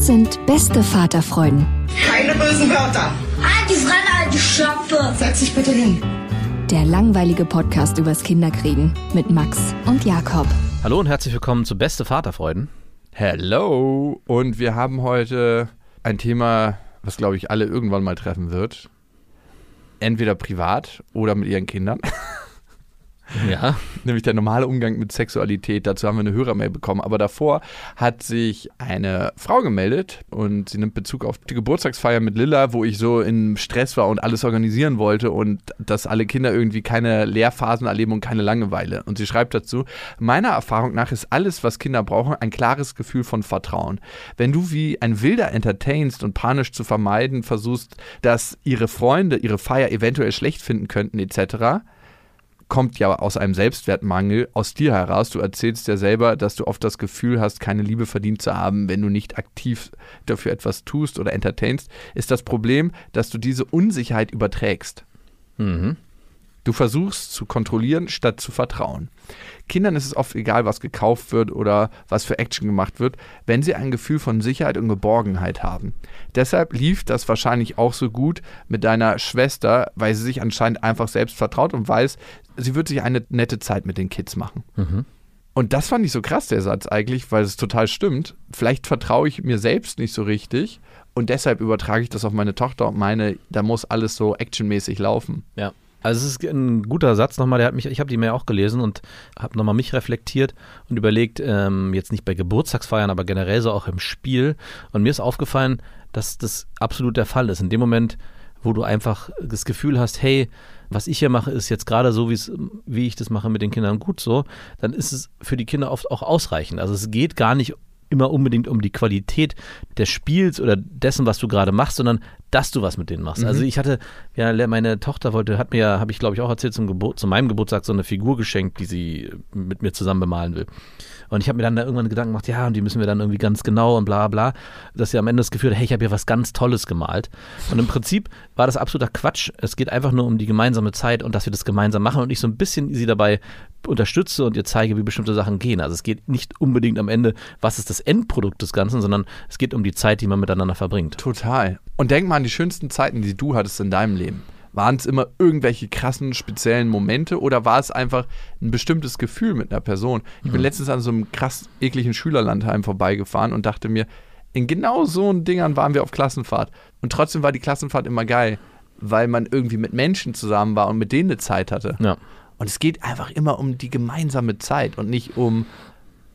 Das sind beste Vaterfreuden. Keine bösen Wörter. Alte Fremde, alte Schöpfe. Setz dich bitte hin. Der langweilige Podcast übers Kinderkriegen mit Max und Jakob. Hallo und herzlich willkommen zu Beste Vaterfreuden. Hello! Und wir haben heute ein Thema, was glaube ich alle irgendwann mal treffen wird. Entweder privat oder mit ihren Kindern. Ja. Nämlich der normale Umgang mit Sexualität. Dazu haben wir eine Hörermail bekommen. Aber davor hat sich eine Frau gemeldet und sie nimmt Bezug auf die Geburtstagsfeier mit Lilla, wo ich so im Stress war und alles organisieren wollte und dass alle Kinder irgendwie keine Lehrphasen erleben und keine Langeweile. Und sie schreibt dazu, meiner Erfahrung nach ist alles, was Kinder brauchen, ein klares Gefühl von Vertrauen. Wenn du wie ein Wilder entertainst und panisch zu vermeiden versuchst, dass ihre Freunde ihre Feier eventuell schlecht finden könnten etc., kommt ja aus einem Selbstwertmangel aus dir heraus. Du erzählst ja selber, dass du oft das Gefühl hast, keine Liebe verdient zu haben, wenn du nicht aktiv dafür etwas tust oder entertainst, ist das Problem, dass du diese Unsicherheit überträgst. Mhm. Du versuchst zu kontrollieren, statt zu vertrauen. Kindern ist es oft egal, was gekauft wird oder was für Action gemacht wird, wenn sie ein Gefühl von Sicherheit und Geborgenheit haben. Deshalb lief das wahrscheinlich auch so gut mit deiner Schwester, weil sie sich anscheinend einfach selbst vertraut und weiß, sie wird sich eine nette Zeit mit den Kids machen. Mhm. Und das fand ich so krass, der Satz eigentlich, weil es total stimmt. Vielleicht vertraue ich mir selbst nicht so richtig und deshalb übertrage ich das auf meine Tochter und meine, da muss alles so actionmäßig laufen. Ja. Also es ist ein guter Satz nochmal, der hat mich, ich habe die Mail auch gelesen und habe nochmal mich reflektiert und überlegt, ähm, jetzt nicht bei Geburtstagsfeiern, aber generell so auch im Spiel. Und mir ist aufgefallen, dass das absolut der Fall ist. In dem Moment, wo du einfach das Gefühl hast, hey, was ich hier mache, ist jetzt gerade so, wie ich das mache mit den Kindern gut so, dann ist es für die Kinder oft auch ausreichend. Also es geht gar nicht immer unbedingt um die Qualität des Spiels oder dessen, was du gerade machst, sondern dass du was mit denen machst. Also ich hatte, ja, meine Tochter wollte, hat mir, habe ich glaube ich auch erzählt, zum Geburt, zu meinem Geburtstag so eine Figur geschenkt, die sie mit mir zusammen bemalen will. Und ich habe mir dann da irgendwann Gedanken gemacht, ja, und die müssen wir dann irgendwie ganz genau und bla bla, dass sie am Ende das Gefühl hat, hey, ich habe hier was ganz Tolles gemalt. Und im Prinzip war das absoluter Quatsch. Es geht einfach nur um die gemeinsame Zeit und dass wir das gemeinsam machen und ich so ein bisschen sie dabei unterstütze und ihr zeige, wie bestimmte Sachen gehen. Also es geht nicht unbedingt am Ende, was ist das Endprodukt des Ganzen, sondern es geht um die Zeit, die man miteinander verbringt. Total. Und denk mal an die schönsten Zeiten, die du hattest in deinem Leben. Waren es immer irgendwelche krassen, speziellen Momente oder war es einfach ein bestimmtes Gefühl mit einer Person? Ich bin letztens an so einem krass ekligen Schülerlandheim vorbeigefahren und dachte mir, in genau so Dingern waren wir auf Klassenfahrt. Und trotzdem war die Klassenfahrt immer geil, weil man irgendwie mit Menschen zusammen war und mit denen eine Zeit hatte. Ja. Und es geht einfach immer um die gemeinsame Zeit und nicht um,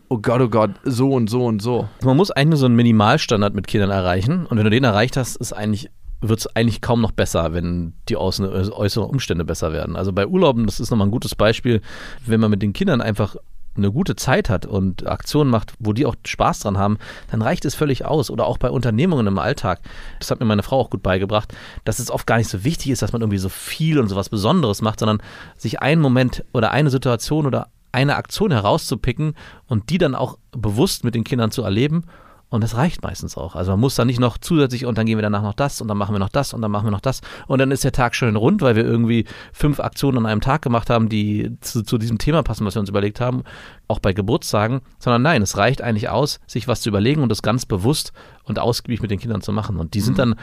oh Gott, oh Gott, so und so und so. Man muss eigentlich nur so einen Minimalstandard mit Kindern erreichen und wenn du den erreicht hast, ist eigentlich wird es eigentlich kaum noch besser, wenn die äußeren Umstände besser werden. Also bei Urlauben, das ist nochmal ein gutes Beispiel, wenn man mit den Kindern einfach eine gute Zeit hat und Aktionen macht, wo die auch Spaß dran haben, dann reicht es völlig aus. Oder auch bei Unternehmungen im Alltag. Das hat mir meine Frau auch gut beigebracht, dass es oft gar nicht so wichtig ist, dass man irgendwie so viel und so was Besonderes macht, sondern sich einen Moment oder eine Situation oder eine Aktion herauszupicken und die dann auch bewusst mit den Kindern zu erleben. Und das reicht meistens auch. Also man muss dann nicht noch zusätzlich und dann gehen wir danach noch das und dann machen wir noch das und dann machen wir noch das. Und dann ist der Tag schön rund, weil wir irgendwie fünf Aktionen an einem Tag gemacht haben, die zu, zu diesem Thema passen, was wir uns überlegt haben, auch bei Geburtstagen. Sondern nein, es reicht eigentlich aus, sich was zu überlegen und das ganz bewusst und ausgiebig mit den Kindern zu machen. Und die sind dann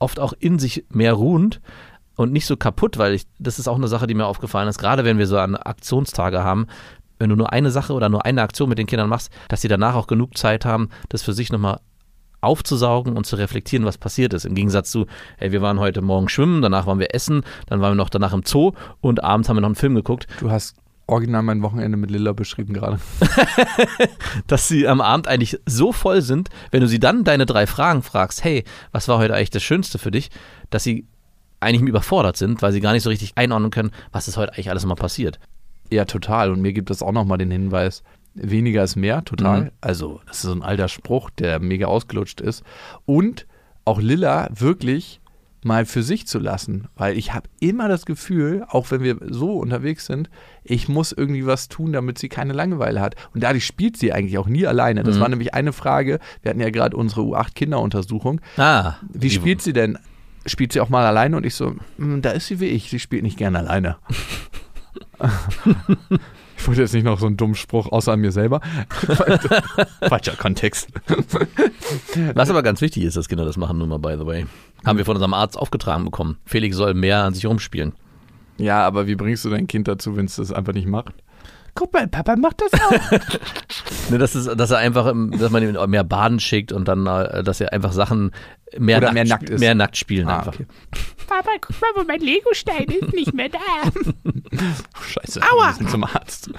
oft auch in sich mehr ruhend, und nicht so kaputt, weil ich, das ist auch eine Sache, die mir aufgefallen ist, gerade wenn wir so an Aktionstage haben, wenn du nur eine Sache oder nur eine Aktion mit den Kindern machst, dass sie danach auch genug Zeit haben, das für sich nochmal aufzusaugen und zu reflektieren, was passiert ist. Im Gegensatz zu, ey, wir waren heute Morgen schwimmen, danach waren wir essen, dann waren wir noch danach im Zoo und abends haben wir noch einen Film geguckt. Du hast original mein Wochenende mit Lilla beschrieben gerade. dass sie am Abend eigentlich so voll sind, wenn du sie dann deine drei Fragen fragst, hey, was war heute eigentlich das Schönste für dich, dass sie eigentlich überfordert sind, weil sie gar nicht so richtig einordnen können, was ist heute eigentlich alles mal passiert. Ja, total. Und mir gibt es auch nochmal den Hinweis, weniger ist mehr, total. Mhm. Also, das ist so ein alter Spruch, der mega ausgelutscht ist. Und auch Lilla wirklich mal für sich zu lassen, weil ich habe immer das Gefühl, auch wenn wir so unterwegs sind, ich muss irgendwie was tun, damit sie keine Langeweile hat. Und dadurch spielt sie eigentlich auch nie alleine. Das Mhm. war nämlich eine Frage, wir hatten ja gerade unsere U8-Kinderuntersuchung. Ah, Wie spielt sie denn? Spielt sie auch mal alleine? Und ich so, "Hm, da ist sie wie ich, sie spielt nicht gerne alleine. ich wollte jetzt nicht noch so einen dummen Spruch außer an mir selber. Falscher Kontext. Was aber ganz wichtig ist, dass Kinder das machen, nur mal by the way. Haben wir von unserem Arzt aufgetragen bekommen. Felix soll mehr an sich rumspielen. Ja, aber wie bringst du dein Kind dazu, wenn es das einfach nicht macht? Guck mal, Papa macht das auch. Ne, das ist, dass er einfach, dass man ihn mehr baden schickt und dann, äh, dass er einfach Sachen mehr, nackt, mehr nackt ist. mehr nackt spielen Ah, einfach. okay. Papa, guck mal, wo mein Legostein ist, nicht mehr da. Scheiße, Aua. wir müssen zum Arzt.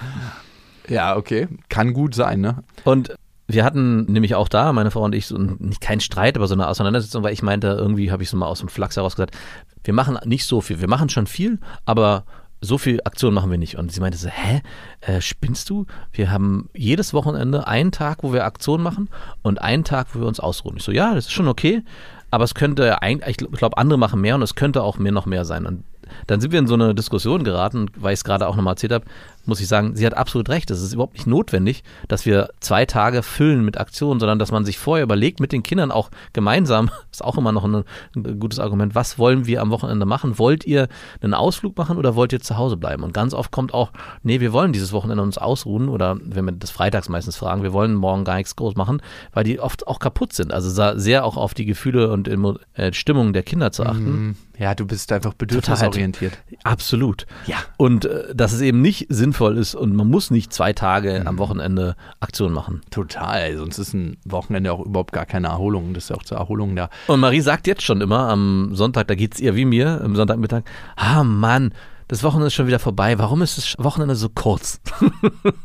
Ja, okay. Kann gut sein, ne? Und wir hatten nämlich auch da, meine Frau und ich, so ein, nicht keinen Streit, aber so eine Auseinandersetzung, weil ich meinte, irgendwie habe ich so mal aus dem Flachs heraus gesagt, wir machen nicht so viel. Wir machen schon viel, aber so viel Aktion machen wir nicht. Und sie meinte so, hä, äh, spinnst du? Wir haben jedes Wochenende einen Tag, wo wir Aktion machen und einen Tag, wo wir uns ausruhen. Ich so, ja, das ist schon okay, aber es könnte, ein- ich glaube, andere machen mehr und es könnte auch mehr noch mehr sein. Und dann sind wir in so eine Diskussion geraten, weil ich es gerade auch nochmal erzählt habe, muss ich sagen, sie hat absolut recht. Es ist überhaupt nicht notwendig, dass wir zwei Tage füllen mit Aktionen, sondern dass man sich vorher überlegt, mit den Kindern auch gemeinsam, ist auch immer noch ein, ein gutes Argument, was wollen wir am Wochenende machen? Wollt ihr einen Ausflug machen oder wollt ihr zu Hause bleiben? Und ganz oft kommt auch, nee, wir wollen dieses Wochenende uns ausruhen oder wenn wir das freitags meistens fragen, wir wollen morgen gar nichts groß machen, weil die oft auch kaputt sind. Also sehr auch auf die Gefühle und äh, Stimmung der Kinder zu achten. Ja, du bist einfach bedürfnisorientiert. Absolut. Ja. Und äh, dass es eben nicht sinnvoll ist und man muss nicht zwei Tage am Wochenende Aktion machen. Total. Sonst ist ein Wochenende auch überhaupt gar keine Erholung. Das ist ja auch zur Erholung da. Und Marie sagt jetzt schon immer am Sonntag, da geht es ihr wie mir, am Sonntagmittag, ah Mann, das Wochenende ist schon wieder vorbei. Warum ist das Wochenende so kurz?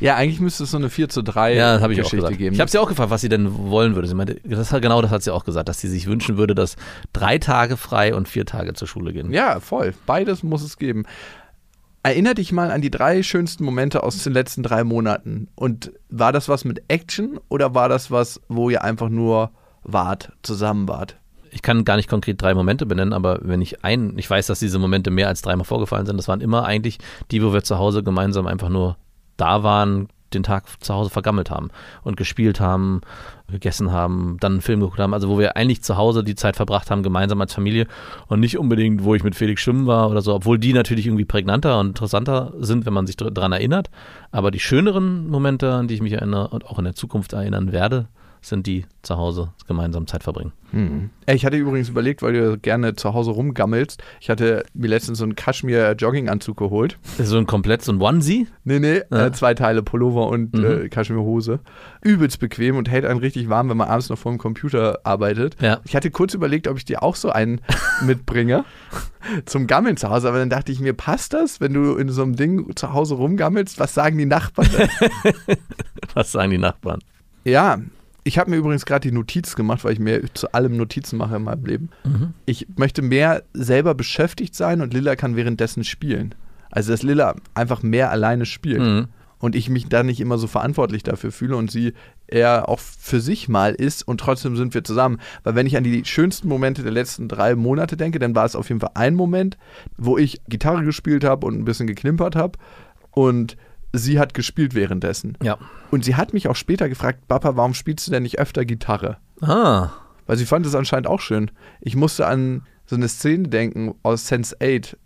Ja, eigentlich müsste es so eine 4 zu 3 Ja, das habe ich auch Geschichte gesagt. geben. Ich habe sie auch gefragt, was sie denn wollen würde. Sie meinte, das hat, genau das hat sie auch gesagt, dass sie sich wünschen würde, dass drei Tage frei und vier Tage zur Schule gehen. Ja, voll. Beides muss es geben. Erinner dich mal an die drei schönsten Momente aus den letzten drei Monaten. Und war das was mit Action oder war das was, wo ihr einfach nur wart, zusammen wart? Ich kann gar nicht konkret drei Momente benennen, aber wenn ich ein, ich weiß, dass diese Momente mehr als dreimal vorgefallen sind, das waren immer eigentlich die, wo wir zu Hause gemeinsam einfach nur da waren, den Tag zu Hause vergammelt haben und gespielt haben, gegessen haben, dann einen Film geguckt haben, also wo wir eigentlich zu Hause die Zeit verbracht haben, gemeinsam als Familie und nicht unbedingt, wo ich mit Felix schwimmen war oder so, obwohl die natürlich irgendwie prägnanter und interessanter sind, wenn man sich daran erinnert. Aber die schöneren Momente, an die ich mich erinnere und auch in der Zukunft erinnern werde, sind die zu Hause gemeinsam Zeit verbringen. Hm. Ich hatte übrigens überlegt, weil du gerne zu Hause rumgammelst. Ich hatte mir letztens so einen Kaschmir-Jogginganzug geholt. So ein komplett so ein Onesie. Nee, nee, Ja. äh, zwei Teile Pullover und Mhm. äh, Kaschmirhose. Übelst bequem und hält einen richtig warm, wenn man abends noch vor dem Computer arbeitet. Ja. Ich hatte kurz überlegt, ob ich dir auch so einen mitbringe zum Gammeln zu Hause, aber dann dachte ich mir, passt das, wenn du in so einem Ding zu Hause rumgammelst? Was sagen die Nachbarn? Was sagen die Nachbarn? ja, ich habe mir übrigens gerade die Notiz gemacht, weil ich mir zu allem Notizen mache in meinem Leben. Mhm. Ich möchte mehr selber beschäftigt sein und Lilla kann währenddessen spielen. Also, dass Lilla einfach mehr alleine spielt Mhm. und ich mich da nicht immer so verantwortlich dafür fühle und sie eher auch für sich mal ist und trotzdem sind wir zusammen. Weil wenn ich an die schönsten Momente der letzten drei Monate denke, dann war es auf jeden Fall ein Moment, wo ich Gitarre gespielt habe und ein bisschen geknimpert habe und sie hat gespielt währenddessen. Ja. Und sie hat mich auch später gefragt, Papa, warum spielst du denn nicht öfter Gitarre? Ah. Weil sie fand es anscheinend auch schön. Ich musste an so eine Szene denken aus Sense 8,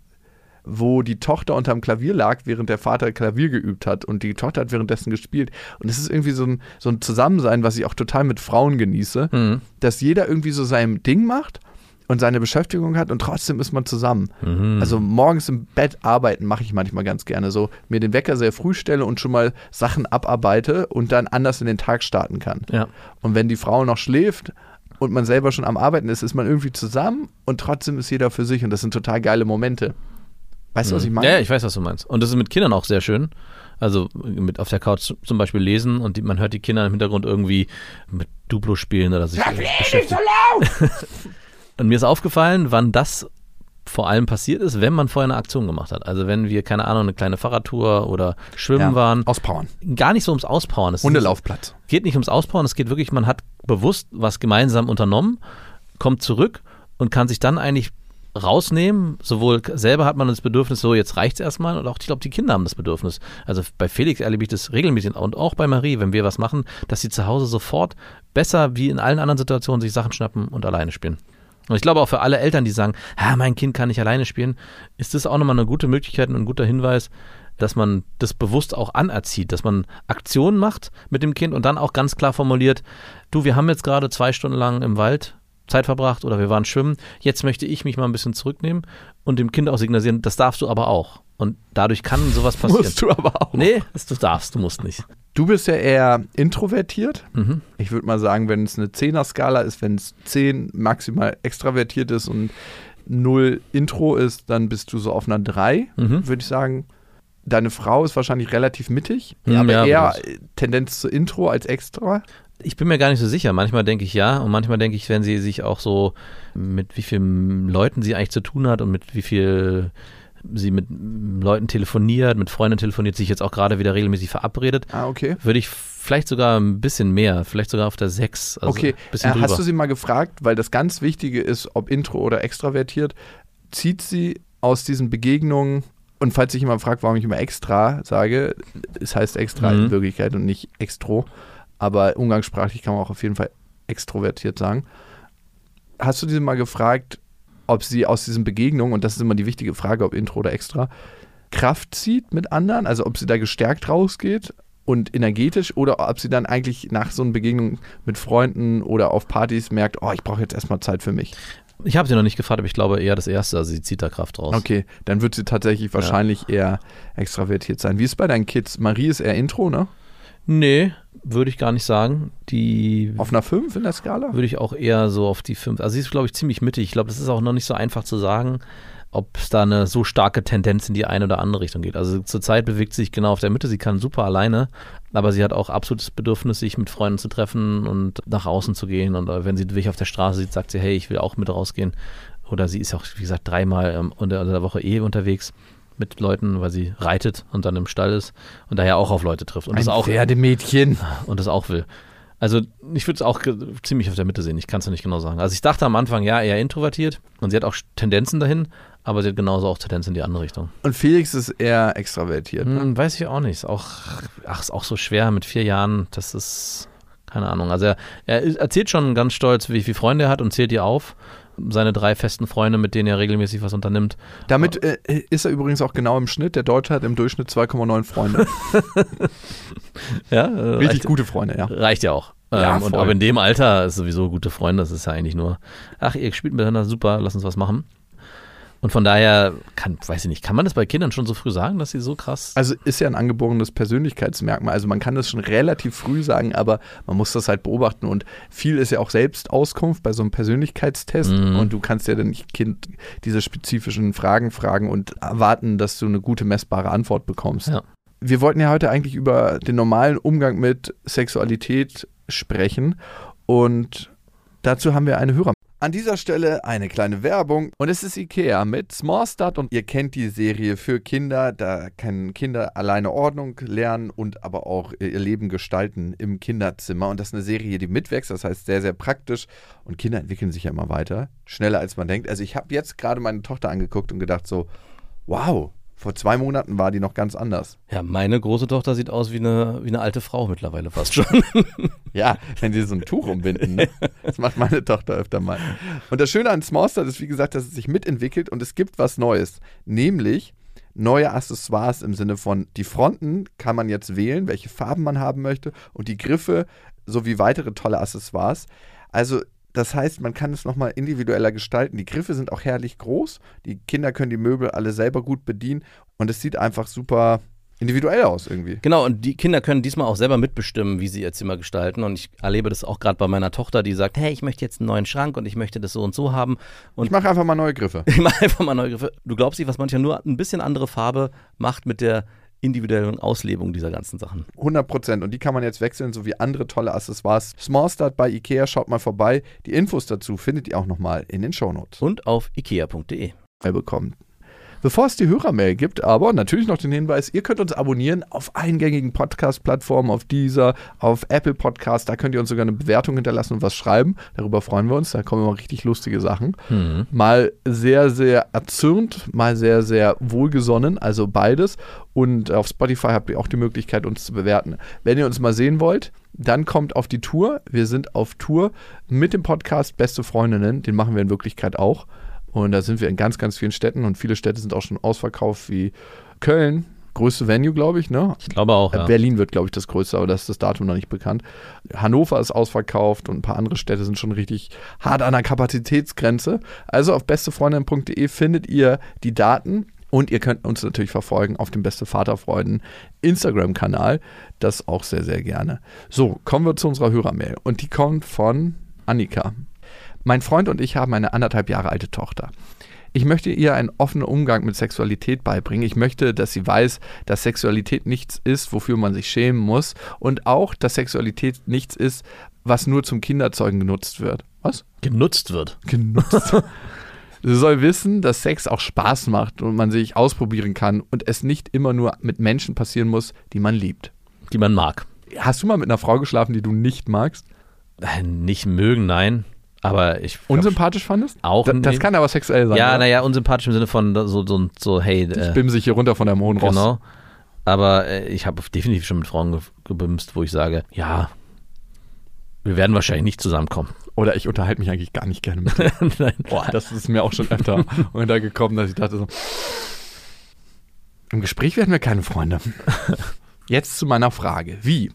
wo die Tochter unterm Klavier lag, während der Vater Klavier geübt hat und die Tochter hat währenddessen gespielt. Und es ist irgendwie so ein, so ein Zusammensein, was ich auch total mit Frauen genieße, Mhm. dass jeder irgendwie so sein Ding macht und seine Beschäftigung hat und trotzdem ist man zusammen. Mhm. Also morgens im Bett arbeiten mache ich manchmal ganz gerne so. Mir den Wecker sehr früh stelle und schon mal Sachen abarbeite und dann anders in den Tag starten kann. Ja. Und wenn die Frau noch schläft und man selber schon am Arbeiten ist, ist man irgendwie zusammen und trotzdem ist jeder für sich und das sind total geile Momente. Weißt du, was ich meine? Ja, ich weiß, was du meinst. Und das ist mit Kindern auch sehr schön. Also mit auf der Couch zum Beispiel lesen und die, man hört die Kinder im Hintergrund irgendwie mit Duplo spielen oder sich beschäftigen. Und mir ist aufgefallen, wann das vor allem passiert ist, wenn man vorher eine Aktion gemacht hat. Also wenn wir, keine Ahnung, eine kleine Fahrradtour oder Schwimmen Ja, waren. Auspowern. Gar nicht so ums Auspowern. Es ist- Hundelaufplatz. geht nicht ums Auspowern, es geht wirklich, man hat bewusst was gemeinsam unternommen, kommt zurück und kann sich dann eigentlich rausnehmen. Sowohl selber hat man das Bedürfnis, so jetzt reicht's erstmal, und auch ich glaube, die Kinder haben das Bedürfnis. Also bei Felix erlebe ich das regelmäßig und auch bei Marie, wenn wir was machen, dass sie zu Hause sofort besser wie in allen anderen Situationen sich Sachen schnappen und alleine spielen. Und ich glaube auch für alle Eltern, die sagen, ah, mein Kind kann nicht alleine spielen, ist das auch nochmal eine gute Möglichkeit und ein guter Hinweis, dass man das bewusst auch anerzieht, dass man Aktionen macht mit dem Kind und dann auch ganz klar formuliert, du, wir haben jetzt gerade zwei Stunden lang im Wald Zeit verbracht oder wir waren schwimmen, jetzt möchte ich mich mal ein bisschen zurücknehmen und dem Kind auch signalisieren, das darfst du aber auch. Und dadurch kann sowas passieren. Musst du aber auch. Nee, das, du darfst, du musst nicht. Du bist ja eher introvertiert. Mhm. Ich würde mal sagen, wenn es eine 10er-Skala ist, wenn es 10 maximal extravertiert ist und 0 Intro ist, dann bist du so auf einer 3, Mhm. würde ich sagen. Deine Frau ist wahrscheinlich relativ mittig, Mhm, aber ja, eher Tendenz zu Intro als extra. Ich bin mir gar nicht so sicher. Manchmal denke ich ja und manchmal denke ich, wenn sie sich auch so mit wie vielen Leuten sie eigentlich zu tun hat und mit wie viel sie mit Leuten telefoniert, mit Freunden telefoniert, sich jetzt auch gerade wieder regelmäßig verabredet, Ah, okay. würde ich vielleicht sogar ein bisschen mehr, vielleicht sogar auf der 6. Also okay, bisschen äh, drüber. hast du sie mal gefragt, weil das ganz Wichtige ist, ob intro oder extravertiert, zieht sie aus diesen Begegnungen und falls sich jemand fragt, warum ich immer extra sage, es heißt extra Mhm. in Wirklichkeit und nicht extro, aber umgangssprachlich kann man auch auf jeden Fall extrovertiert sagen. Hast du sie mal gefragt, ob sie aus diesen Begegnungen, und das ist immer die wichtige Frage, ob intro oder extra, Kraft zieht mit anderen, also ob sie da gestärkt rausgeht und energetisch oder ob sie dann eigentlich nach so einer Begegnung mit Freunden oder auf Partys merkt, oh, ich brauche jetzt erstmal Zeit für mich. Ich habe sie noch nicht gefragt, aber ich glaube eher das Erste, also sie zieht da Kraft raus. Okay, dann wird sie tatsächlich wahrscheinlich eher extravertiert sein. Wie ist es bei deinen Kids? Marie ist eher Intro, ne? Nee, würde ich gar nicht sagen. Die Auf einer 5 in der Skala? würde ich auch eher so auf die 5. Also sie ist, glaube ich, ziemlich mittig. Ich glaube, das ist auch noch nicht so einfach zu sagen, ob es da eine so starke Tendenz in die eine oder andere Richtung geht. Also zurzeit bewegt sie sich genau auf der Mitte. Sie kann super alleine, aber sie hat auch absolutes Bedürfnis, sich mit Freunden zu treffen und nach außen zu gehen. Und äh, wenn sie dich auf der Straße sieht, sagt sie, hey, ich will auch mit rausgehen. Oder sie ist auch, wie gesagt, dreimal ähm, unter der Woche eh unterwegs mit Leuten, weil sie reitet und dann im Stall ist und daher auch auf Leute trifft und das auch Pferdemädchen. und das auch will. Also ich würde es auch ziemlich auf der Mitte sehen, ich kann es nicht genau sagen. Also ich dachte am Anfang, ja, eher introvertiert und sie hat auch Tendenzen dahin, aber sie hat genauso auch Tendenzen in die andere Richtung. Und Felix ist eher extravertiert. Ne? Hm, weiß ich auch nicht. Ist auch, ach, ist auch so schwer mit vier Jahren, das ist, keine Ahnung. Also er, er erzählt schon ganz stolz, wie viele Freunde er hat und zählt die auf. Seine drei festen Freunde, mit denen er regelmäßig was unternimmt. Damit äh, ist er übrigens auch genau im Schnitt. Der Deutsche hat im Durchschnitt 2,9 Freunde. Ja, äh, Richtig reicht, gute Freunde, ja. reicht ja auch. Ja, ähm, und aber in dem Alter ist sowieso gute Freunde, das ist ja eigentlich nur, ach, ihr spielt miteinander super, lass uns was machen. Und von daher, kann, weiß ich nicht, kann man das bei Kindern schon so früh sagen, dass sie so krass. Also ist ja ein angeborenes Persönlichkeitsmerkmal. Also man kann das schon relativ früh sagen, aber man muss das halt beobachten. Und viel ist ja auch Selbstauskunft bei so einem Persönlichkeitstest. Mhm. Und du kannst ja dann nicht Kind diese spezifischen Fragen fragen und erwarten, dass du eine gute messbare Antwort bekommst. Ja. Wir wollten ja heute eigentlich über den normalen Umgang mit Sexualität sprechen. Und dazu haben wir eine Hörer. An dieser Stelle eine kleine Werbung und es ist Ikea mit Small Start und ihr kennt die Serie für Kinder, da können Kinder alleine Ordnung lernen und aber auch ihr Leben gestalten im Kinderzimmer und das ist eine Serie, die mitwächst, das heißt sehr, sehr praktisch und Kinder entwickeln sich ja immer weiter, schneller als man denkt. Also ich habe jetzt gerade meine Tochter angeguckt und gedacht so, wow, vor zwei Monaten war die noch ganz anders. Ja, meine große Tochter sieht aus wie eine, wie eine alte Frau mittlerweile fast schon. Ja, wenn sie so ein Tuch umbinden. Ne? Das macht meine Tochter öfter mal. Und das Schöne an Small Start ist, wie gesagt, dass es sich mitentwickelt und es gibt was Neues. Nämlich neue Accessoires im Sinne von, die Fronten kann man jetzt wählen, welche Farben man haben möchte und die Griffe sowie weitere tolle Accessoires. Also Das heißt, man kann es nochmal individueller gestalten. Die Griffe sind auch herrlich groß. Die Kinder können die Möbel alle selber gut bedienen. Und es sieht einfach super individuell aus irgendwie. Genau, und die Kinder können diesmal auch selber mitbestimmen, wie sie ihr Zimmer gestalten. Und ich erlebe das auch gerade bei meiner Tochter, die sagt, hey, ich möchte jetzt einen neuen Schrank und ich möchte das so und so haben. Und Ich mache einfach mal neue Griffe. ich mache einfach mal neue Griffe. Du glaubst nicht, was manchmal nur ein bisschen andere Farbe macht mit der individuellen Auslebung dieser ganzen Sachen. 100 Prozent. Und die kann man jetzt wechseln, so wie andere tolle Accessoires. Small Start bei Ikea, schaut mal vorbei. Die Infos dazu findet ihr auch nochmal in den Shownotes. Und auf ikea.de. bekommen. Bevor es die Hörermail gibt, aber natürlich noch den Hinweis, ihr könnt uns abonnieren auf eingängigen Podcast-Plattformen, auf dieser, auf Apple Podcast, da könnt ihr uns sogar eine Bewertung hinterlassen und was schreiben. Darüber freuen wir uns, da kommen immer richtig lustige Sachen. Mal sehr, sehr erzürnt, mal sehr, sehr wohlgesonnen, also beides. Und auf Spotify habt ihr auch die Möglichkeit, uns zu bewerten. Wenn ihr uns mal sehen wollt, dann kommt auf die Tour. Wir sind auf Tour mit dem Podcast Beste Freundinnen. Den machen wir in Wirklichkeit auch. Und da sind wir in ganz, ganz vielen Städten und viele Städte sind auch schon ausverkauft, wie Köln, größte Venue, glaube ich, ne? Ich glaube auch, Äh, ja. Berlin wird, glaube ich, das größte, aber das ist das Datum noch nicht bekannt. Hannover ist ausverkauft und ein paar andere Städte sind schon richtig hart an der Kapazitätsgrenze. Also auf bestefreundin.de findet ihr die Daten und ihr könnt uns natürlich verfolgen auf dem Beste Vaterfreunden Instagram-Kanal. Das auch sehr, sehr gerne. So, kommen wir zu unserer Hörermail und die kommt von Annika. Mein Freund und ich haben eine anderthalb Jahre alte Tochter. Ich möchte ihr einen offenen Umgang mit Sexualität beibringen. Ich möchte, dass sie weiß, dass Sexualität nichts ist, wofür man sich schämen muss. Und auch, dass Sexualität nichts ist, was nur zum Kinderzeugen genutzt wird. Was? Genutzt wird. Genutzt. Sie soll wissen, dass Sex auch Spaß macht und man sich ausprobieren kann und es nicht immer nur mit Menschen passieren muss, die man liebt. Die man mag. Hast du mal mit einer Frau geschlafen, die du nicht magst? Äh, Nicht mögen, nein. Aber ich. Unsympathisch fandest? Auch Da, das kann aber sexuell sein. Ja, naja, unsympathisch im Sinne von so, so, so hey. Ich Äh, bimse ich hier runter von hohen Ross. genau. Aber äh, ich habe definitiv schon mit Frauen ge gebimst, wo ich sage, ja, wir werden wahrscheinlich nicht zusammenkommen. Oder ich unterhalte mich eigentlich gar nicht gerne mit. Nein. Boah, das ist mir auch schon öfter untergekommen, dass ich dachte so, im Gespräch werden wir keine Freunde. Jetzt zu meiner Frage. Wie?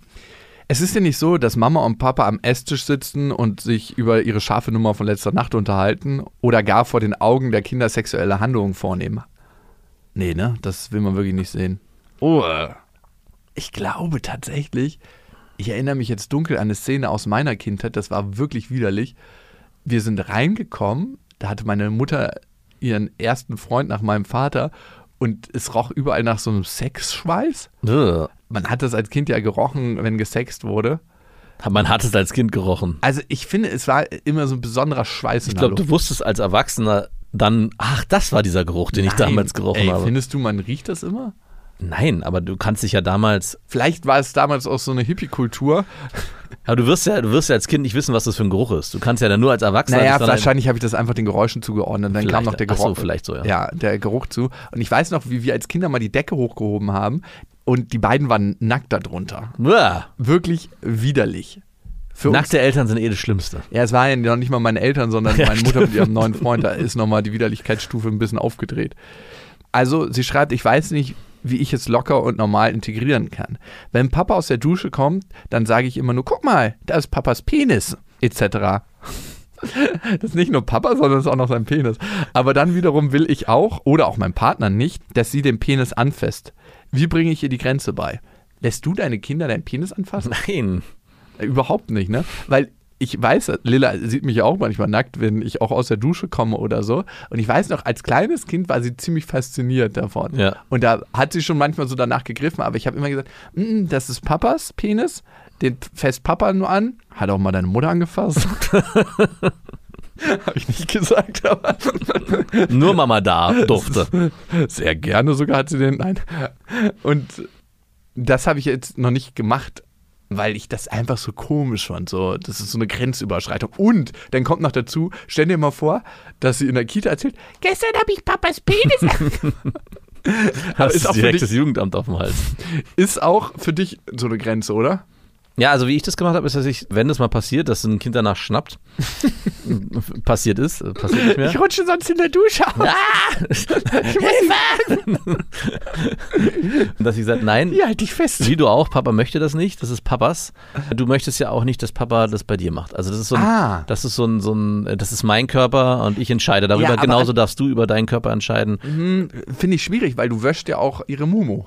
Es ist ja nicht so, dass Mama und Papa am Esstisch sitzen und sich über ihre scharfe Nummer von letzter Nacht unterhalten oder gar vor den Augen der Kinder sexuelle Handlungen vornehmen. Nee, ne? Das will man wirklich nicht sehen. Oh. Ich glaube tatsächlich, ich erinnere mich jetzt dunkel an eine Szene aus meiner Kindheit, das war wirklich widerlich. Wir sind reingekommen, da hatte meine Mutter ihren ersten Freund nach meinem Vater und es roch überall nach so einem Sexschweiß. Ugh. Man hat das als Kind ja gerochen, wenn gesext wurde. Man hat es als Kind gerochen. Also ich finde, es war immer so ein besonderer Schweiß Ich glaube, du wusstest als Erwachsener dann, ach, das war dieser Geruch, den ich Nein. damals gerochen Ey, habe. Findest du, man riecht das immer? Nein, aber du kannst dich ja damals, Vielleicht war es damals auch so eine Hippie-Kultur. aber du wirst ja, du wirst ja als Kind nicht wissen, was das für ein Geruch ist. Du kannst ja dann nur als Erwachsener. Naja, wahrscheinlich habe ich das einfach den Geräuschen zugeordnet. Dann kam noch der Ach Geruch. so, vielleicht so, ja. Ja, der Geruch zu. Und ich weiß noch, wie wir als Kinder mal die Decke hochgehoben haben und die beiden waren nackt darunter. Uah. Wirklich widerlich. Für uns, Nackte Eltern sind eh das Schlimmste. ja, es waren ja noch nicht mal meine Eltern, sondern Ja, meine Mutter mit ihrem neuen Freund. Da ist nochmal die Widerlichkeitsstufe ein bisschen aufgedreht. Also, sie schreibt, ich weiß nicht, wie ich es locker und normal integrieren kann. Wenn Papa aus der Dusche kommt, dann sage ich immer nur, guck mal, da ist Papas Penis, etc. Das ist nicht nur Papa, sondern das ist auch noch sein Penis. Aber dann wiederum will ich auch, oder auch mein Partner nicht, dass sie den Penis anfasst. Wie bringe ich ihr die Grenze bei? Lässt du deine Kinder deinen Penis anfassen? Nein. Überhaupt nicht, ne? Weil ich weiß, Lilla sieht mich ja auch manchmal nackt, wenn ich auch aus der Dusche komme oder so. Und ich weiß noch, als kleines Kind war sie ziemlich fasziniert davon. Ja. Und da hat sie schon manchmal so danach gegriffen, aber ich habe immer gesagt, "Mm, das ist Papas Penis, den fässt Papa nur an. Hat auch mal deine Mutter angefasst. habe ich nicht gesagt, aber Nur Mama da durfte. sehr gerne sogar hat sie den. Nein. Und das habe ich jetzt noch nicht gemacht, weil ich das einfach so komisch fand. So, das ist so eine Grenzüberschreitung. Und dann kommt noch dazu, stell dir mal vor, dass sie in der Kita erzählt, Gestern habe ich Papas Penis. Hast ist auch, direkt dich, das Jugendamt auf dem Hals. ist auch für dich so eine Grenze, oder? Ja, also wie ich das gemacht habe, ist, dass ich, wenn das mal passiert, dass ein Kind danach schnappt, passiert ist, äh, passiert nicht mehr. Ich rutsche sonst in der Dusche aus. Und dass ich gesagt, nein, Ja, halt dich fest. wie du auch, Papa möchte das nicht, das ist Papas. Du möchtest ja auch nicht, dass Papa das bei dir macht. Also das ist so ein, Ah. das ist so ein, so ein, das ist mein Körper und ich entscheide darüber. Ja, Genauso darfst du über deinen Körper entscheiden. Hm, Finde ich schwierig, weil du wäschst ja auch ihre Mumu.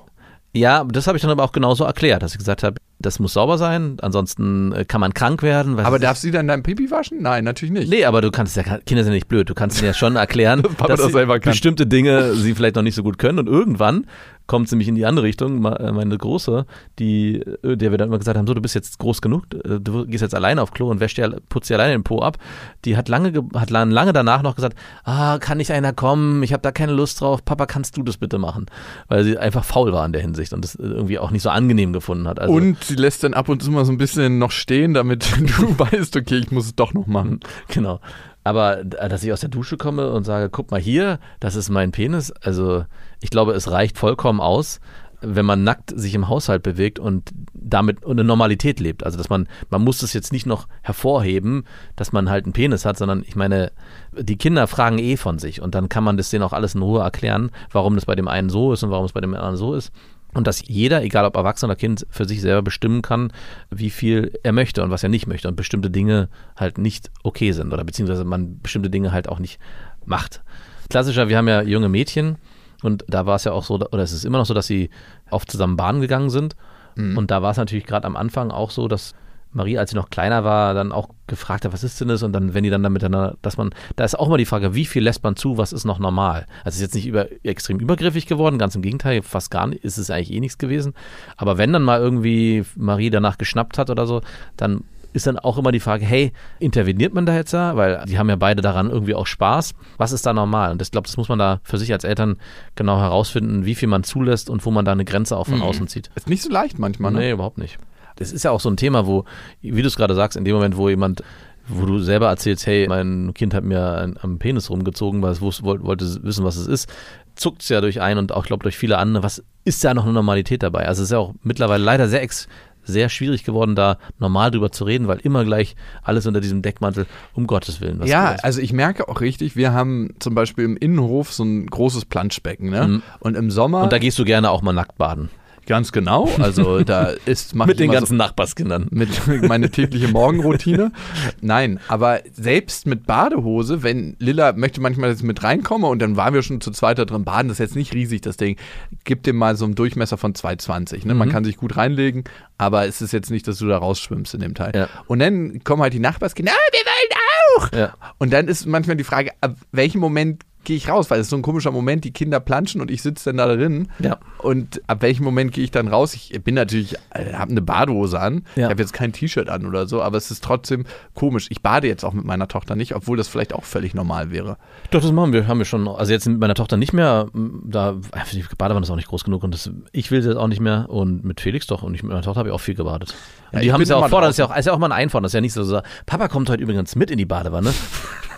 Ja, das habe ich dann aber auch genauso erklärt, dass ich gesagt habe, das muss sauber sein, ansonsten äh, kann man krank werden. Aber weiß darf sie dann dein Pipi waschen? Nein, natürlich nicht. Nee, aber du kannst ja, Kinder sind nicht blöd. Du kannst ihnen ja schon erklären, dass das kann. bestimmte Dinge sie vielleicht noch nicht so gut können und irgendwann kommt es nämlich in die andere Richtung. Äh, Meine Große, die, äh, der wir dann immer gesagt haben, so, du bist jetzt groß genug, äh, du gehst jetzt alleine auf Klo und wäschst dir, putzt dir alleine den Po ab. Die hat lange, ge- hat lan- lange danach noch gesagt, ah, kann nicht einer kommen, ich habe da keine Lust drauf, Papa, kannst du das bitte machen? Weil sie einfach faul war in der Hinsicht und das irgendwie auch nicht so angenehm gefunden hat. Also, Und sie lässt dann ab und zu mal so ein bisschen noch stehen, damit du weißt, okay, ich muss es doch noch machen. Genau. Aber äh, dass ich aus der Dusche komme und sage, guck mal hier, das ist mein Penis, also ich glaube, es reicht vollkommen aus, wenn man nackt sich im Haushalt bewegt und damit eine Normalität lebt. Also dass man, man muss es jetzt nicht noch hervorheben, dass man halt einen Penis hat, sondern ich meine, die Kinder fragen eh von sich und dann kann man das denen auch alles in Ruhe erklären, warum das bei dem einen so ist und warum es bei dem anderen so ist. Und dass jeder, egal ob Erwachsener oder Kind, für sich selber bestimmen kann, wie viel er möchte und was er nicht möchte und bestimmte Dinge halt nicht okay sind oder beziehungsweise man bestimmte Dinge halt auch nicht macht. Klassischer, wir haben ja junge Mädchen und da war es ja auch so, oder es ist immer noch so, dass sie oft zusammen Bahn gegangen sind. Und da war es natürlich gerade am Anfang auch so, dass Marie, als sie noch kleiner war, dann auch gefragt hat, was ist denn das? Und dann, wenn die dann da miteinander, dass man, da ist auch mal die Frage, wie viel lässt man zu, was ist noch normal? Also es ist jetzt nicht über, extrem übergriffig geworden, ganz im Gegenteil, fast gar nicht, ist es eigentlich eh nichts gewesen. Aber wenn dann mal irgendwie Marie danach geschnappt hat oder so, dann ist dann auch immer die Frage, hey, interveniert man da jetzt da? Weil die haben ja beide daran irgendwie auch Spaß. Was ist da normal? Und ich glaube, das muss man da für sich als Eltern genau herausfinden, wie viel man zulässt und wo man da eine Grenze auch von außen zieht. Ist nicht so leicht manchmal, ne? Nee, überhaupt nicht. Das ist ja auch so ein Thema, wo, wie du es gerade sagst, in dem Moment, wo jemand, wo du selber erzählst, hey, mein Kind hat mir am Penis rumgezogen, weil es wus- wollte, wissen, was es ist, zuckt es ja durch ein und auch, glaube durch viele andere, was ist da noch eine Normalität dabei? Also es ist ja auch mittlerweile leider sehr ex sehr schwierig geworden, da normal drüber zu reden, weil immer gleich alles unter diesem Deckmantel, um Gottes Willen. Was ja, also ich merke auch richtig, wir haben zum Beispiel im Innenhof so ein großes Planschbecken, ne? Und im Sommer, und da gehst du gerne auch mal nackt baden. Ganz genau, also da ist, Mit den ganzen Nachbarskindern. mit meine tägliche Morgenroutine. Nein, aber selbst mit Badehose, wenn Lilla möchte manchmal jetzt mit reinkommen und dann waren wir schon zu zweit da drin baden, das ist jetzt nicht riesig, das Ding. Gib dem mal so einen Durchmesser von 2,20. Ne? Man Mhm. kann sich gut reinlegen, aber es ist jetzt nicht, dass du da rausschwimmst in dem Teil. Ja. Und dann kommen halt die Nachbarskinder, ah, wir wollen auch. Ja. Und dann ist manchmal die Frage, ab welchem Moment gehe ich raus? Weil es ist so ein komischer Moment, die Kinder planschen und ich sitze dann da drin. Ja. Und ab welchem Moment gehe ich dann raus? Ich bin natürlich, habe eine Badehose an. Ja. Ich habe jetzt kein T-Shirt an oder so, aber es ist trotzdem komisch. Ich bade jetzt auch mit meiner Tochter nicht, obwohl das vielleicht auch völlig normal wäre. Doch, das machen wir, haben wir schon. Also jetzt mit meiner Tochter nicht mehr. Da die Badewanne ist auch nicht groß genug und das, ich will das auch nicht mehr. Und mit Felix doch. Und ich mit meiner Tochter habe ich auch viel gebadet. Ja, die haben es ja auch vor, das ist ja auch, ist ja auch mal ein Einfahren. Das ist ja nicht so, so Papa kommt heute übrigens mit in die Badewanne.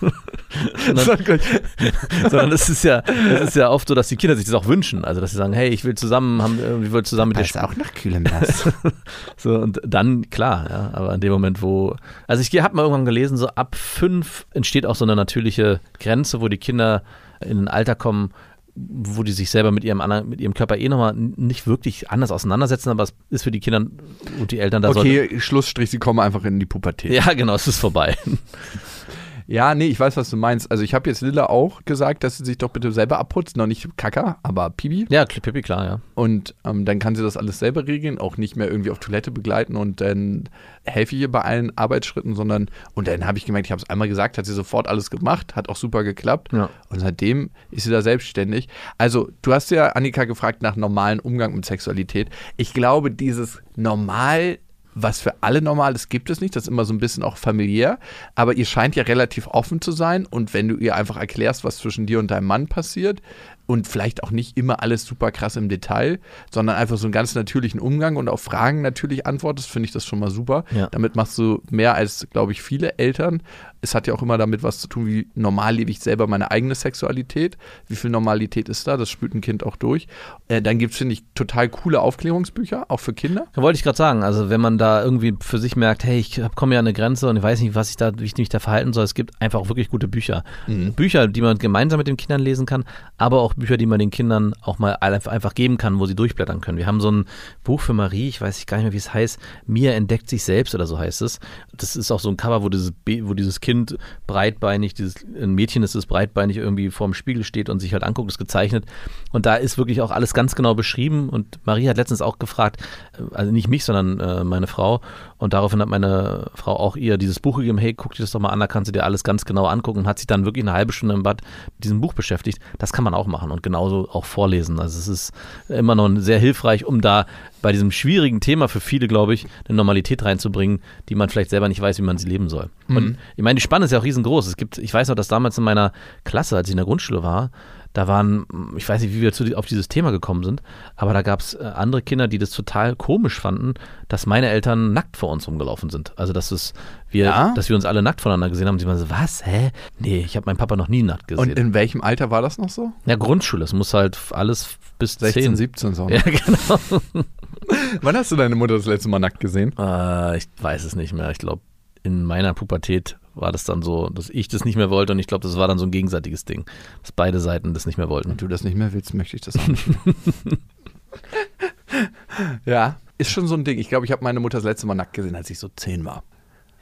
sondern, sondern es ist ja, es ist ja oft so, dass die Kinder sich das auch wünschen. Also dass sie sagen, hey, ich will zusammen, haben, ich will zusammen mit dir spielen. auch nach kühlem Nass. So, und dann, klar, ja, aber in dem Moment, wo. Also ich habe mal irgendwann gelesen, so ab fünf entsteht auch so eine natürliche Grenze, wo die Kinder in ein Alter kommen, wo die sich selber mit ihrem, anderen- mit ihrem Körper eh nochmal nicht wirklich anders auseinandersetzen, aber es ist für die Kinder und die Eltern da okay, Schlussstrich, sie kommen einfach in die Pubertät. Ja, genau, es ist vorbei. Ja, nee, ich weiß, was du meinst. Also ich habe jetzt Lilla auch gesagt, dass sie sich doch bitte selber abputzt. Noch nicht Kaka, aber Pibi. Ja, Pippi, klar, ja. Und ähm, dann kann sie das alles selber regeln, auch nicht mehr irgendwie auf Toilette begleiten und dann helfe ich ihr bei allen Arbeitsschritten, sondern und dann habe ich gemerkt, ich habe es einmal gesagt, hat sie sofort alles gemacht, hat auch super geklappt. Ja. Und seitdem ist sie da selbstständig. Also, du hast ja Annika gefragt nach normalen Umgang mit Sexualität. Ich glaube, dieses normal was für alle normal ist, gibt es nicht. Das ist immer so ein bisschen auch familiär. Aber ihr scheint ja relativ offen zu sein. Und wenn du ihr einfach erklärst, was zwischen dir und deinem Mann passiert und vielleicht auch nicht immer alles super krass im Detail, sondern einfach so einen ganz natürlichen Umgang und auf Fragen natürlich antwortest, finde ich das schon mal super. Ja. Damit machst du mehr als, glaube ich, viele Eltern. Es hat ja auch immer damit was zu tun, wie normal lebe ich selber meine eigene Sexualität. Wie viel Normalität ist da? Das spürt ein Kind auch durch. Äh, dann gibt es, finde ich, total coole Aufklärungsbücher, auch für Kinder. Da wollte ich gerade sagen, also wenn man da irgendwie für sich merkt, hey, ich komme ja an eine Grenze und ich weiß nicht, was ich da, wie ich mich da verhalten soll. Es gibt einfach auch wirklich gute Bücher. Bücher, die man gemeinsam mit den Kindern lesen kann, aber auch Bücher, die man den Kindern auch mal einfach geben kann, wo sie durchblättern können. Wir haben so ein Buch für Marie, ich weiß gar nicht mehr, wie es heißt, Mia entdeckt sich selbst oder so heißt es. Das ist auch so ein Cover, wo dieses, wo dieses Kind breitbeinig, dieses ein Mädchen ist es breitbeinig irgendwie vorm Spiegel steht und sich halt anguckt, ist gezeichnet. Und da ist wirklich auch alles ganz genau beschrieben. Und Marie hat letztens auch gefragt, äh, also nicht mich, sondern äh, meine Frau. Und daraufhin hat meine Frau auch ihr dieses Buch gegeben, hey, guck dir das doch mal an, da kannst du dir alles ganz genau angucken und hat sich dann wirklich eine halbe Stunde im Bad mit diesem Buch beschäftigt. Das kann man auch machen und genauso auch vorlesen. Also es ist immer noch sehr hilfreich, um da bei diesem schwierigen Thema für viele, glaube ich, eine Normalität reinzubringen, die man vielleicht selber nicht weiß, wie man sie leben soll. Und ich meine, die Spanne ist ja auch riesengroß. Es gibt, ich weiß noch, dass damals in meiner Klasse, als ich in der Grundschule war, da waren, ich weiß nicht, wie wir zu, auf dieses Thema gekommen sind, aber da gab es äh, andere Kinder, die das total komisch fanden, dass meine Eltern nackt vor uns rumgelaufen sind. Also dass es wir, Ja? dass wir uns alle nackt voneinander gesehen haben. Sie waren so, was? Hä? Nee, ich habe meinen Papa noch nie nackt gesehen. Und in welchem Alter war das noch so? ja, Grundschule, es muss halt alles bis 16, 10. 17 so. ne? Ja, genau. Wann hast du deine Mutter das letzte Mal nackt gesehen? Äh, ich weiß es nicht mehr. Ich glaube, in meiner Pubertät war das dann so, dass ich das nicht mehr wollte und ich glaube, das war dann so ein gegenseitiges Ding, dass beide Seiten das nicht mehr wollten. Wenn du das nicht mehr willst, möchte ich das auch nicht ja, ist schon so ein Ding. Ich glaube, ich habe meine Mutter das letzte Mal nackt gesehen, als ich so 10 war.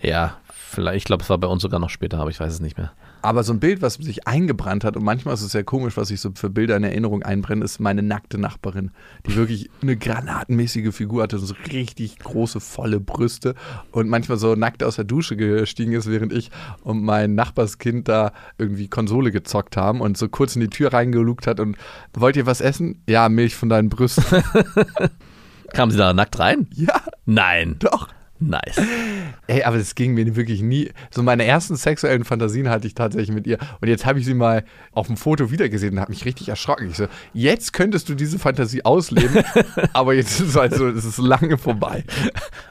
Ja, vielleicht, ich glaube, es war bei uns sogar noch später, aber ich weiß es nicht mehr. Aber so ein Bild, was sich eingebrannt hat, und manchmal ist es sehr komisch, was sich so für Bilder in Erinnerung einbrennen, ist meine nackte Nachbarin, die wirklich eine granatenmäßige Figur hatte, so richtig große, volle Brüste und manchmal so nackt aus der Dusche gestiegen ist, während ich und mein Nachbarskind da irgendwie Konsole gezockt haben und so kurz in die Tür reingelugt hat und wollt ihr was essen? Ja, Milch von deinen Brüsten. Kamen sie da nackt rein? ja, Nein. doch. Nice. Ey, aber das ging mir wirklich nie. So meine ersten sexuellen Fantasien hatte ich tatsächlich mit ihr. Und jetzt habe ich sie mal auf dem Foto wiedergesehen und habe mich richtig erschrocken. Ich so, jetzt könntest du diese Fantasie ausleben, aber jetzt ist es also, es ist lange vorbei.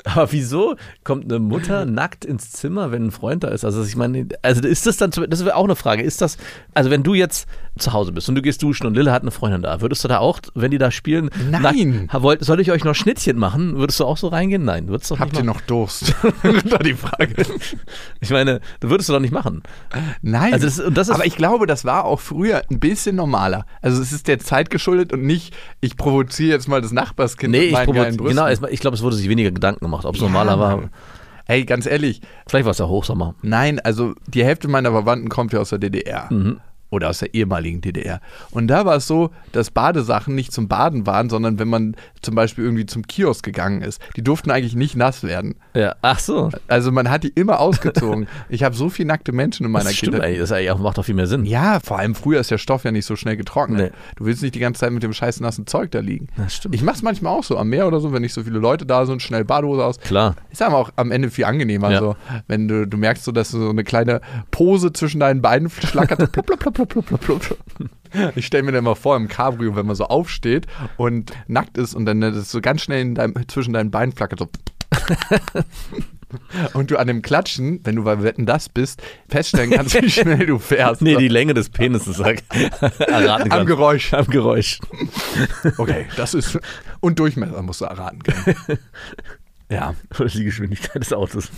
Aber wieso kommt eine Mutter nackt ins Zimmer, wenn ein Freund da ist? Also ich meine, also ist das dann, das wäre auch eine Frage, ist das, also wenn du jetzt zu Hause bist und du gehst duschen und Lille hat eine Freundin da, würdest du da auch, wenn die da spielen, Nein. nackt, soll ich euch noch Schnittchen machen? Würdest du auch so reingehen? Nein, würdest du doch Habt nicht ihr machen. Noch Durst? da die Frage. Ich meine, du würdest du doch nicht machen. Nein. Also das- das aber ich glaube, das war auch früher ein bisschen normaler. Also es ist der Zeit geschuldet und nicht, ich provoziere jetzt mal das Nachbarskind Nee, mit ich, meinen provo- geilen Brüsten. genau, ich glaube, es wurde sich weniger Gedanken gemacht, ob es normaler war. Ey, ganz ehrlich, Vielleicht war es ja Hochsommer. Nein, also die Hälfte meiner Verwandten kommt ja aus der DDR. Oder aus der ehemaligen DDR. Und da war es so, dass Badesachen nicht zum Baden waren, sondern wenn man zum Beispiel irgendwie zum Kiosk gegangen ist. Die durften eigentlich nicht nass werden. Ja, ach so. Also man hat die immer ausgezogen. ich habe so viele nackte Menschen in meiner Das stimmt Kindheit. eigentlich, das macht doch viel mehr Sinn. Ja, vor allem früher ist der Stoff ja nicht so schnell getrocknet. Nee. Du willst nicht die ganze Zeit mit dem scheiß nassen Zeug da liegen. Das stimmt. Ich mach's manchmal auch so am Meer oder so, wenn nicht so viele Leute da sind, schnell Badehose aus. Klar. Ist aber auch am Ende viel angenehmer, Ja. so, wenn du, du merkst so, dass du so eine kleine Pose zwischen deinen Beinen schlackert. plupp, plupp, plupp, plupp, plupp, plupp, plupp. Ich stelle mir dann mal vor im Cabrio, wenn man so aufsteht und nackt ist und dann das so ganz schnell in deinem, zwischen deinen Beinen flackert. So. Und du an dem Klatschen, wenn du bei Wetten das bist, feststellen kannst, wie schnell du fährst. Nee, die Länge des Penises sag, erraten Am. Geräusch. Am Geräusch. Okay, das ist. Und Durchmesser musst du erraten können. Ja. Oder die Geschwindigkeit des Autos.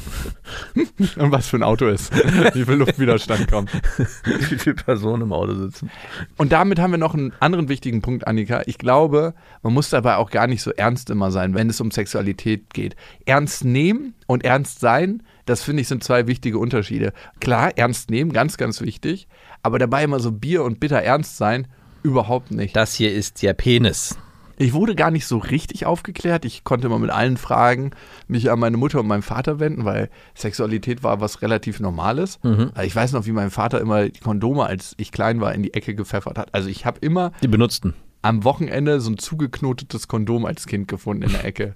Und was für ein Auto ist. Wie viel Luftwiderstand kommt. Wie viele Personen im Auto sitzen. Und damit haben wir noch einen anderen wichtigen Punkt, Annika. Ich glaube, man muss dabei auch gar nicht so ernst immer sein, wenn es um Sexualität geht. Ernst nehmen und ernst sein, das finde ich sind zwei wichtige Unterschiede. Klar, ernst nehmen, ganz, ganz wichtig, aber dabei immer so Bier und bitter ernst sein, überhaupt nicht. Das hier ist der Penis. Ich wurde gar nicht so richtig aufgeklärt. Ich konnte immer mit allen Fragen mich an meine Mutter und meinen Vater wenden, weil Sexualität war was relativ Normales. Also ich weiß noch, wie mein Vater immer die Kondome, als ich klein war, in die Ecke gepfeffert hat. Also ich habe immer Die benutzten. am Wochenende so ein zugeknotetes Kondom als Kind gefunden in der Ecke.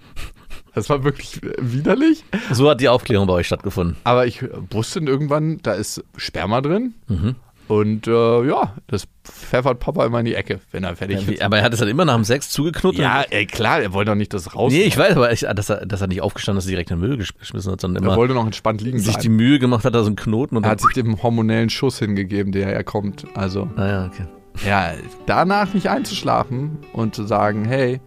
Das war wirklich widerlich. So hat die Aufklärung bei euch stattgefunden. Aber ich wusste irgendwann, da ist Sperma drin. Und äh, ja, das pfeffert Papa immer in die Ecke, wenn er fertig Ja, ist. aber er hat es dann immer nach dem Sex zugeknotet? Ja, ey, klar, er wollte doch nicht das raus. Nee, ich weiß, aber ich, dass, er, dass er nicht aufgestanden ist, direkt in den Müll geschmissen hat, sondern er immer wollte noch entspannt liegen sich die bleiben. Mühe gemacht hat, da so einen Knoten und Er hat sich dem hormonellen Schuss hingegeben, der er kommt. Also, Ah ja, okay. ja, danach nicht einzuschlafen und zu sagen, hey,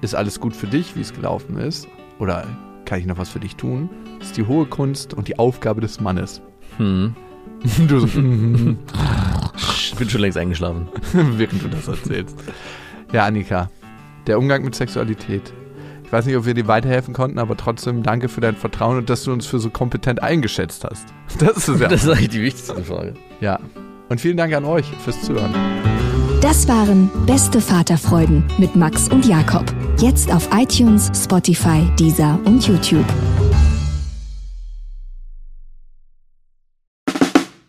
ist alles gut für dich, wie es gelaufen ist? Oder Kann ich noch was für dich tun? Das ist die hohe Kunst und die Aufgabe des Mannes. Hm. Du so, Ich bin schon längst eingeschlafen. während du das erzählst. Ja, Annika, der Umgang mit Sexualität. Ich weiß nicht, ob wir dir weiterhelfen konnten, aber trotzdem danke für dein Vertrauen und dass du uns für so kompetent eingeschätzt hast. Das ist ja. Das ist eigentlich die wichtigste Frage. ja. Und vielen Dank an euch fürs Zuhören. Das waren Beste Vaterfreuden mit Max und Jakob. Jetzt auf iTunes, Spotify, Deezer und YouTube.